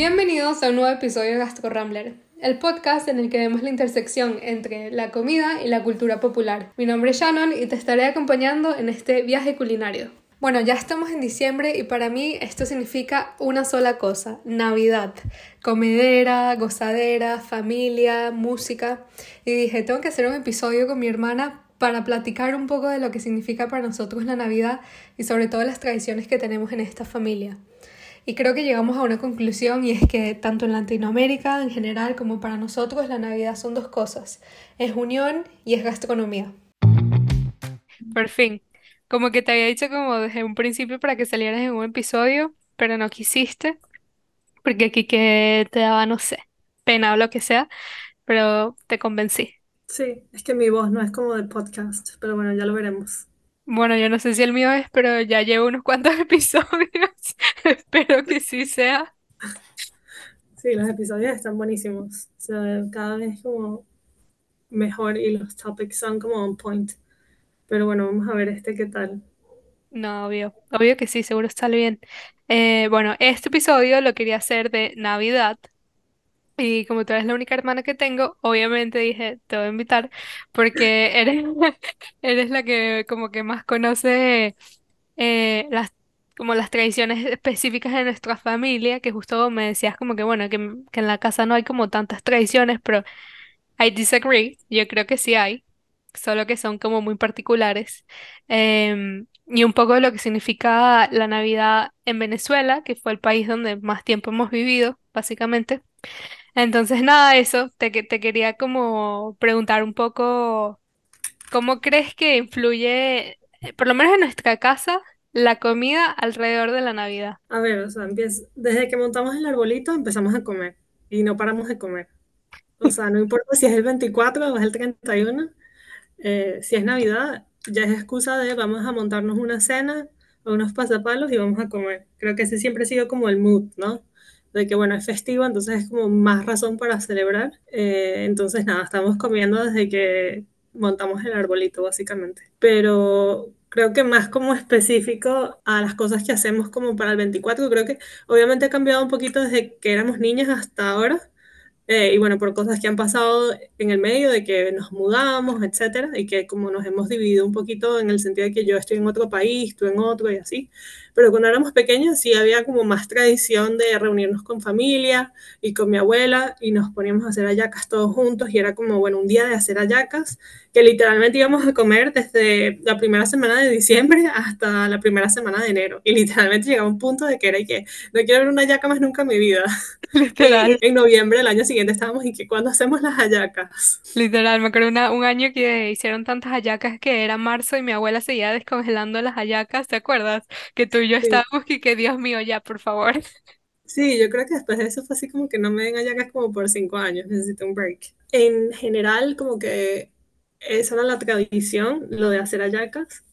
Bienvenidos a un nuevo episodio de Gastro Rambler, el podcast en el que vemos la intersección entre la comida y la cultura popular. Mi nombre es Shannon y te estaré acompañando en este viaje culinario. Bueno, ya estamos en diciembre y para mí esto significa una sola cosa, Navidad. Comedera, gozadera, familia, música. Y dije, tengo que hacer un episodio con mi hermana para platicar un poco de lo que significa para nosotros la Navidad y sobre todo las tradiciones que tenemos en esta familia. Y creo que llegamos a una conclusión y es que tanto en Latinoamérica en general como para nosotros la Navidad son dos cosas. Es unión y es gastronomía. Por fin. Como que te había dicho como desde un principio para que salieras en un episodio, pero no quisiste. Porque aquí que te daba, no sé, pena o lo que sea, pero te convencí. Sí, es que mi voz no es como de podcast, pero bueno, ya lo veremos. Bueno, yo no sé si el mío es, pero ya llevo unos cuantos episodios. Espero que sí sea. Sí, los episodios están buenísimos. O sea, cada vez como mejor y los topics son como on point. Pero bueno, vamos a ver este qué tal. No, obvio. Obvio que sí, seguro está bien. Eh, bueno, este episodio lo quería hacer de Navidad. Y como tú eres la única hermana que tengo, obviamente dije, te voy a invitar porque eres, eres la que como que más conoce eh, las, como las tradiciones específicas de nuestra familia, que justo me decías como que bueno, que, que en la casa no hay como tantas tradiciones, pero I disagree, yo creo que sí hay, solo que son como muy particulares. Em, y un poco de lo que significa la Navidad en Venezuela, que fue el país donde más tiempo hemos vivido, básicamente. Entonces, nada, eso, te, te quería como preguntar un poco, ¿cómo crees que influye, eh, por lo menos en nuestra casa, la comida alrededor de la Navidad? A ver, o sea, empieza, desde que montamos el arbolito empezamos a comer y no paramos de comer. O sea, no importa si es el 24 o es el 31, eh, si es Navidad, ya es excusa de vamos a montarnos una cena o unos pasapalos y vamos a comer. Creo que ese siempre ha sido como el mood, ¿no? De que, bueno, es festivo, entonces es como más razón para celebrar. Eh, entonces, nada, estamos comiendo desde que montamos el arbolito, básicamente. Pero creo que más como específico a las cosas que hacemos como para el 24, creo que obviamente ha cambiado un poquito desde que éramos niñas hasta ahora eh, y bueno, por cosas que han pasado en el medio de que nos mudamos, etcétera, y que como nos hemos dividido un poquito en el sentido de que yo estoy en otro país, tú en otro y así. Pero cuando éramos pequeños sí había como más tradición de reunirnos con familia y con mi abuela y nos poníamos a hacer hallacas todos juntos y era como, bueno, un día de hacer hallacas que literalmente íbamos a comer desde la primera semana de diciembre hasta la primera semana de enero. Y literalmente llegaba un punto de que era y que no quiero ver una hallaca más nunca en mi vida. En noviembre del año siguiente estábamos y que cuando hacemos las hallacas. Literal, me acuerdo una- un año que hicieron tantas hallacas que era marzo y mi abuela seguía descongelando las hallacas, ¿te acuerdas? Que tú y yo Sí. estábamos y que Dios mío, ya, por favor. Sí, yo creo que después de eso fue así como que no me den hallacas como por cinco años, necesito un break. En general, como que esa era la tradición, lo de hacer hallacas.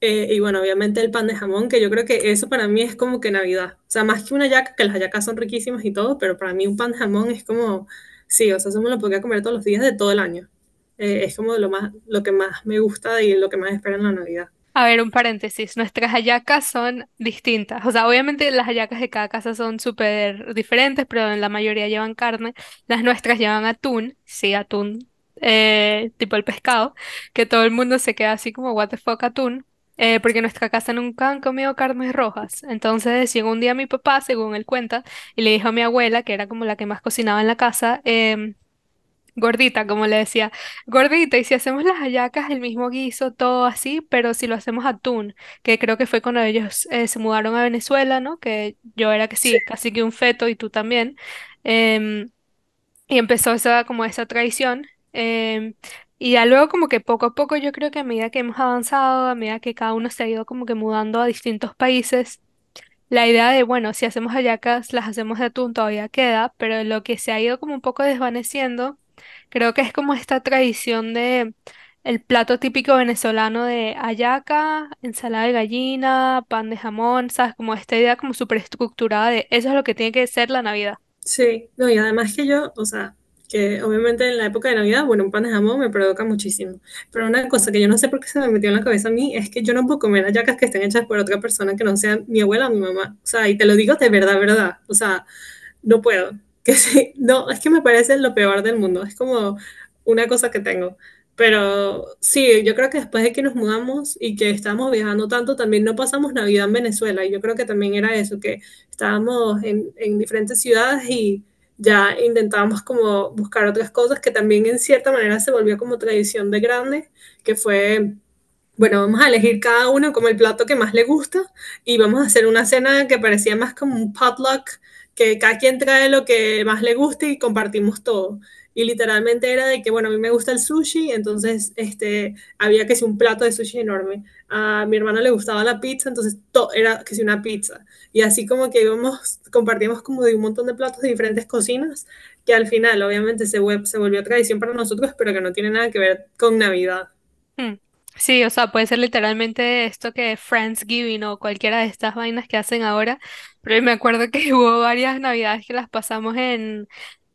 Eh, y bueno, obviamente el pan de jamón, que yo creo que eso para mí es como que Navidad. O sea, más que una hallaca, que las hallacas son riquísimas y todo, pero para mí un pan de jamón es como, sí, o sea, eso me lo podría comer todos los días de todo el año. Eh, es como lo más, lo que más me gusta y lo que más espero en la Navidad. A ver, un paréntesis, nuestras hallacas son distintas. O sea, obviamente las hallacas de cada casa son súper diferentes, pero en la mayoría llevan carne. Las nuestras llevan atún, sí, atún, eh, tipo el pescado, que todo el mundo se queda así como, what the fuck, atún. Eh, porque en nuestra casa nunca han comido carnes rojas. Entonces llegó un día mi papá, según él cuenta, y le dijo a mi abuela, que era como la que más cocinaba en la casa, em, Gordita, como le decía, gordita, y si hacemos las hallacas, el mismo guiso, todo así, pero si lo hacemos atún, que creo que fue cuando ellos eh, se mudaron a Venezuela, ¿no? Que yo era que Sí, sí, casi que un feto y tú también. em, y empezó esa, como esa tradición. em, y ya luego como que poco a poco yo creo que a medida que hemos avanzado, a medida que cada uno se ha ido como que mudando a distintos países, la idea de, bueno, si hacemos hallacas, las hacemos de atún todavía queda, pero lo que se ha ido como un poco desvaneciendo, creo que es como esta tradición de el plato típico venezolano de hallaca, ensalada de gallina, pan de jamón, ¿sabes? Como esta idea como súper estructurada de eso es lo que tiene que ser la Navidad. sí. No, y además que yo, o sea, que obviamente en la época de Navidad, bueno, un pan de jamón me provoca muchísimo. Pero una cosa que yo no sé por qué se me metió en la cabeza a mí es que yo no puedo comer hallacas que estén hechas por otra persona que no sea mi abuela o mi mamá. O sea, y te lo digo de verdad, verdad. O sea, no puedo. Que sí, no, es que me parece lo peor del mundo. Es como una cosa que tengo. Pero sí, yo creo que después de que nos mudamos y que estábamos viajando tanto, también no pasamos Navidad en Venezuela. Y yo creo que también era eso, que estábamos en, en diferentes ciudades y ya intentábamos como buscar otras cosas que también en cierta manera se volvió como tradición de grande, que fue bueno, vamos a elegir cada uno como el plato que más le gusta y vamos a hacer una cena que parecía más como un potluck, que cada quien trae lo que más le guste y compartimos todo. Y literalmente era de que, bueno, a mí me gusta el sushi, entonces este, había que ser un plato de sushi enorme. A mi hermano le gustaba la pizza, entonces todo era que sea una pizza. Y así como que íbamos, compartíamos como de un montón de platos de diferentes cocinas, que al final obviamente se, se volvió tradición para nosotros, pero que no tiene nada que ver con Navidad. Hmm. Sí, o sea, puede ser literalmente esto que Friendsgiving o cualquiera de estas vainas que hacen ahora, pero me acuerdo que hubo varias navidades que las pasamos en,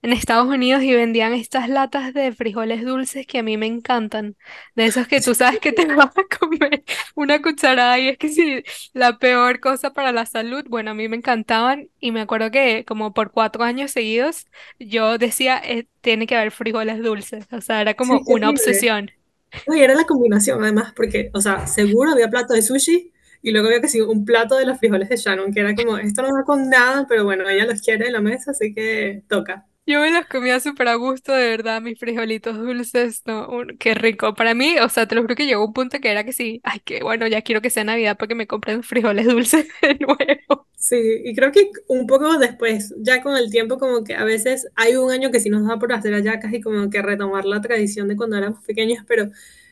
en Estados Unidos y vendían estas latas de frijoles dulces que a mí me encantan, de esos que tú sabes que te vas a comer una cucharada y es que sí, la peor cosa para la salud, bueno, a mí me encantaban y me acuerdo que como por cuatro años seguidos yo decía, eh, tiene que haber frijoles dulces, o sea, era como Sí, una obsesión. Uy, era la combinación, además, porque, o sea, seguro había plato de sushi y luego había que sí, un plato de los frijoles de Shannon, que era como, esto no va con nada, pero bueno, ella los quiere en la mesa, así que toca. Yo me los comía súper a gusto, de verdad, mis frijolitos dulces, no, qué rico. Para mí, o sea, te lo juro que llegó un punto que era que sí, ay, que bueno, ya quiero que sea Navidad para que me compren frijoles dulces de nuevo. Sí, y creo que un poco después, ya con el tiempo, como que a veces hay un año que sí nos da por hacer hallacas y como que retomar la tradición de cuando éramos pequeños, pero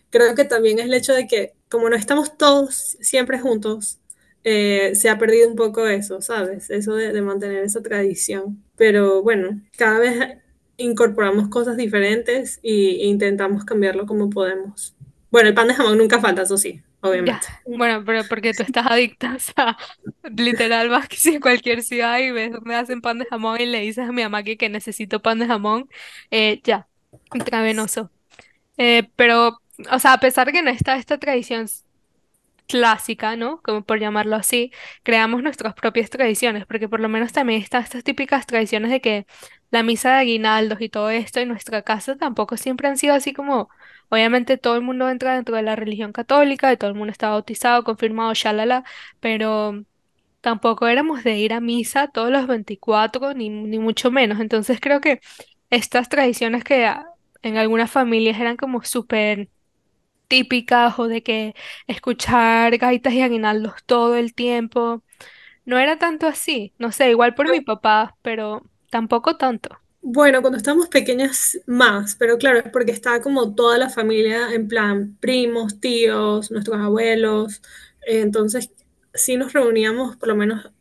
creo que también es el hecho de que como no estamos todos siempre juntos, eh, se ha perdido un poco eso, ¿sabes? Eso de, mantener esa tradición. Pero bueno, cada vez incorporamos cosas diferentes e intentamos cambiarlo como podemos. Bueno, el pan de jamón nunca falta, eso sí, obviamente. bueno, pero porque tú estás adicta, o sea, literal vas que en cualquier ciudad y ves donde hacen pan de jamón y le dices a mi mamá que, que necesito pan de jamón, eh, ya, intravenoso. Eh, pero, o sea, a pesar de que no está esta tradición clásica, ¿no? Como por llamarlo así, creamos nuestras propias tradiciones, porque por lo menos también están estas típicas tradiciones de que la misa de aguinaldos y todo esto en nuestra casa tampoco siempre han sido así como, obviamente todo el mundo entra dentro de la religión católica y todo el mundo está bautizado, confirmado, shalala, pero tampoco éramos de ir a misa todos los 24 ni, ni mucho menos. Entonces creo que estas tradiciones que en algunas familias eran como súper típicas o de que escuchar gaitas y aguinaldos todo el tiempo. No era tanto así, no sé, igual por mi papá, pero tampoco tanto. Bueno, cuando estábamos pequeñas más, pero claro, es porque estaba como toda la familia en plan primos, tíos, nuestros abuelos. entonces, sí nos reuníamos por lo menos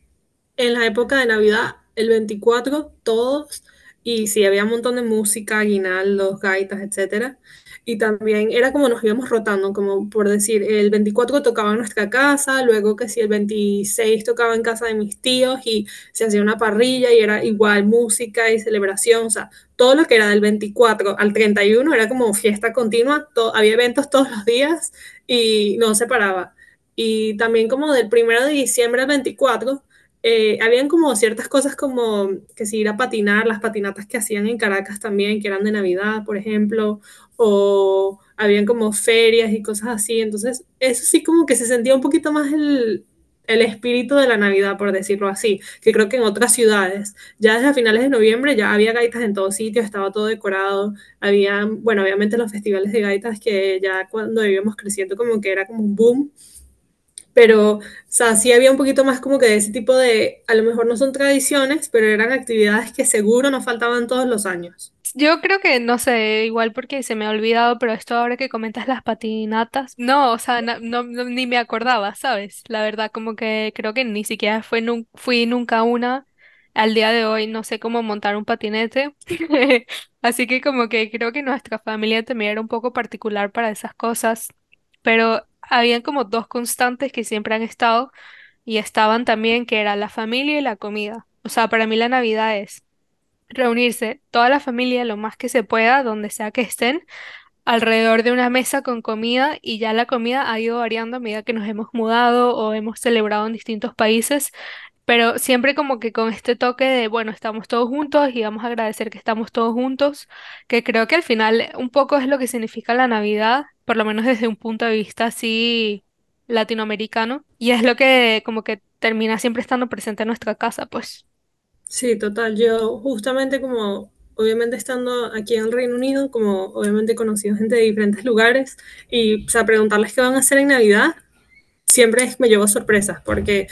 en la época de Navidad, el 24 todos, y sí, había un montón de música, aguinaldos, gaitas, etcétera. Y también era como nos íbamos rotando, como por decir, el 24 tocaba en nuestra casa, luego que si el 26 tocaba en casa de mis tíos y se hacía una parrilla y era igual música y celebración, o sea, todo lo que era del 24 al 31 era como fiesta continua, había eventos todos los días y no se paraba. Y también como del primero de diciembre al 24 eh, habían como ciertas cosas como que si ir a patinar, las patinatas que hacían en Caracas también, que eran de Navidad, por ejemplo, o habían como ferias y cosas así. Entonces, eso sí como que se sentía un poquito más el, el espíritu de la Navidad, por decirlo así, que creo que en otras ciudades, ya desde finales de noviembre ya había gaitas en todo sitio, estaba todo decorado, había, bueno, obviamente los festivales de gaitas que ya cuando íbamos creciendo como que era como un boom, pero, o sea, sí había un poquito más como que de ese tipo de, a lo mejor no son tradiciones, pero eran actividades que seguro no faltaban todos los años. Yo creo que, no sé, igual porque se me ha olvidado, pero esto ahora que comentas las patinatas, no, o sea, ni me acordaba, ¿sabes? La verdad, como que creo que ni siquiera fui nunca una. Al día de hoy no sé cómo montar un patinete. Así que como que creo que nuestra familia también era un poco particular para esas cosas. Pero habían como dos constantes que siempre han estado y estaban también, que era la familia y la comida. O sea, para mí la Navidad es reunirse toda la familia lo más que se pueda, donde sea que estén, alrededor de una mesa con comida y ya la comida ha ido variando a medida que nos hemos mudado o hemos celebrado en distintos países. pero siempre como que con este toque de, bueno, estamos todos juntos y vamos a agradecer que estamos todos juntos, que creo que al final un poco es lo que significa la Navidad, por lo menos desde un punto de vista así latinoamericano, y es lo que como que termina siempre estando presente en nuestra casa, pues. Sí, total. Yo justamente como, obviamente estando aquí en el Reino Unido, como obviamente he conocido gente de diferentes lugares y, o preguntarles qué van a hacer en Navidad, siempre me llevo sorpresas porque,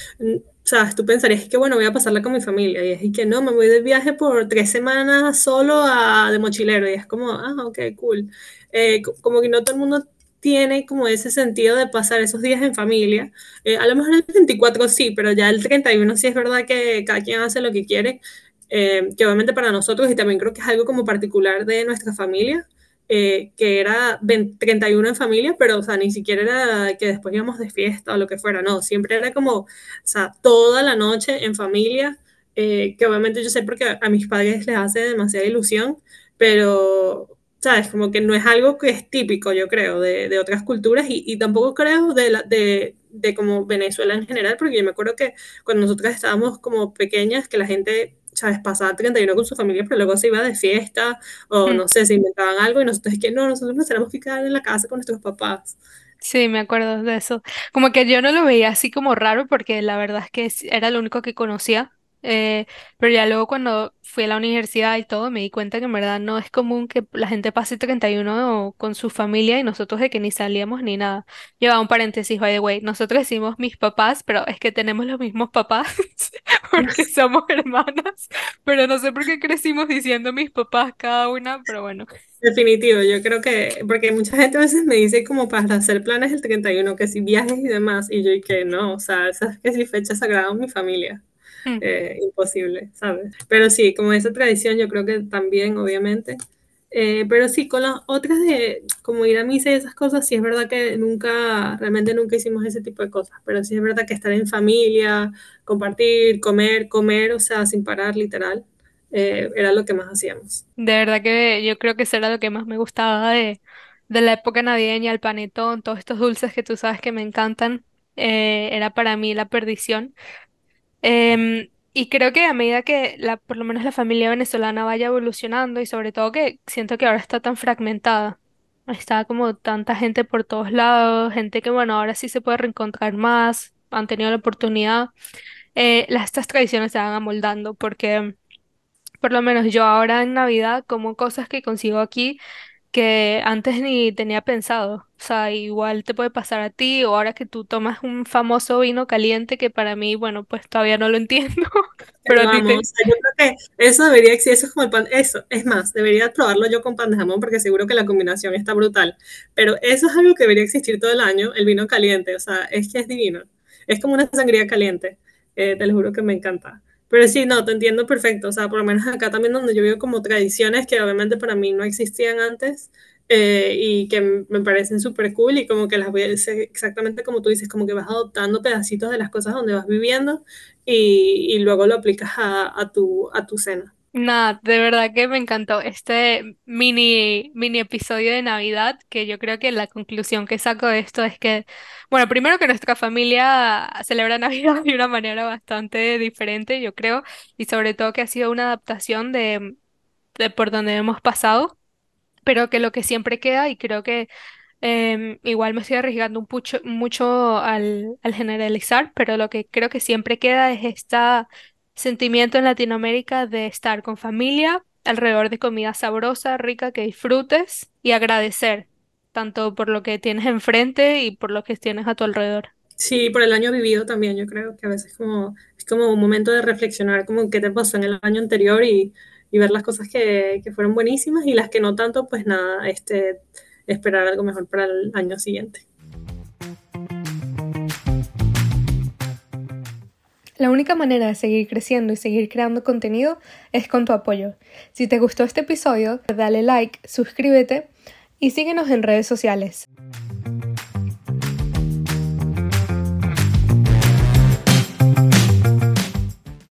sea, tú pensarías que, bueno, voy a pasarla con mi familia y es que no, me voy de viaje por tres semanas solo a, de mochilero y es como, ah, ok, cool. Eh, como que no todo el mundo tiene como ese sentido de pasar esos días en familia. Eh, a lo mejor el 24 sí, pero ya el 31 sí es verdad que cada quien hace lo que quiere, eh, que obviamente para nosotros y también creo que es algo como particular de nuestra familia, eh, que era 31 en familia, pero o sea, ni siquiera era que después íbamos de fiesta o lo que fuera, no, siempre era como, o sea, toda la noche en familia, que obviamente yo sé porque a mis padres les hace demasiada ilusión, pero ¿sabes? Como que no es algo que es típico, yo creo, de, de otras culturas y, y, tampoco creo de, la, de, de, como Venezuela en general, porque yo me acuerdo que cuando nosotras estábamos como pequeñas, que la gente, ¿sabes? Pasaba 31 con su familia, pero luego se iba de fiesta o mm. no sé, se inventaban algo y nosotros es que no, nosotros nos tenemos que quedar en la casa con nuestros papás. Sí, me acuerdo de eso. Como que yo no lo veía así como raro porque la verdad es que era lo único que conocía eh, pero ya luego cuando fui a la universidad y todo, me di cuenta que en verdad no es común que la gente pase 31 con su familia y nosotros de que ni salíamos ni nada. Lleva un paréntesis, by the way. Nosotros decimos mis papás, pero es que tenemos los mismos papás porque somos hermanas. Pero no sé por qué crecimos diciendo mis papás cada una, pero bueno. Definitivo, yo creo que, porque mucha gente a veces me dice como para hacer planes el 31, que si viajes y demás, y yo y que no, o sea, esas que si fechas sagradas mi familia. Hmm. Eh, imposible, ¿sabes? Pero sí, como esa tradición yo creo que también, obviamente. Eh, pero sí, con las otras de como ir a misa y esas cosas, sí es verdad que nunca, realmente nunca hicimos ese tipo de cosas, pero sí es verdad que estar en familia, compartir, comer, comer, o sea, sin parar, literal, eh, era lo que más hacíamos. De verdad que yo creo que eso era lo que más me gustaba de, de la época navideña, el panetón, todos estos dulces que tú sabes que me encantan, era para mí la perdición. Em, y creo que a medida que la, por lo menos la familia venezolana vaya evolucionando y sobre todo que siento que ahora está tan fragmentada, está como tanta gente por todos lados, gente que bueno, ahora sí se puede reencontrar más, han tenido la oportunidad, eh, las, estas tradiciones se van amoldando porque por lo menos yo ahora en Navidad como cosas que consigo aquí que antes ni tenía pensado. O sea, igual te puede pasar a ti o ahora que tú tomas un famoso vino caliente que para mí, bueno, pues todavía no lo entiendo. Pero a ti te... yo creo que eso debería existir, eso es como el pan, eso, es más, debería probarlo yo con pan de jamón porque seguro que la combinación está brutal. Pero eso es algo que debería existir todo el año, el vino caliente, o sea, es que es divino. Es como una sangría caliente, eh, te lo juro que me encanta. Pero sí, no, te entiendo perfecto. O sea, por lo menos acá también donde yo vivo como tradiciones que obviamente para mí no existían antes eh, y que me parecen súper cool y como que las voy a hacer exactamente como tú dices, como que vas adoptando pedacitos de las cosas donde vas viviendo y, y luego lo aplicas a, a, tu, a tu cena. Nada, de verdad que me encantó este mini, mini episodio de Navidad, que yo creo que la conclusión que saco de esto es que, bueno, primero que nuestra familia celebra Navidad de una manera bastante diferente, yo creo, y sobre todo que ha sido una adaptación de, de por donde hemos pasado, pero que lo que siempre queda, y creo que em, igual me estoy arriesgando un pucho, mucho al, al generalizar, pero lo que creo que siempre queda es esta sentimiento en Latinoamérica de estar con familia alrededor de comida sabrosa, rica, que disfrutes y agradecer tanto por lo que tienes enfrente y por lo que tienes a tu alrededor. Sí, por el año vivido también, yo creo que a veces como, es como un momento de reflexionar como qué te pasó en el año anterior y, y ver las cosas que, que, fueron buenísimas y las que no tanto, pues nada, este, esperar algo mejor para el año siguiente. La única manera de seguir creciendo y seguir creando contenido es con tu apoyo. Si te gustó este episodio, dale like, suscríbete y síguenos en redes sociales.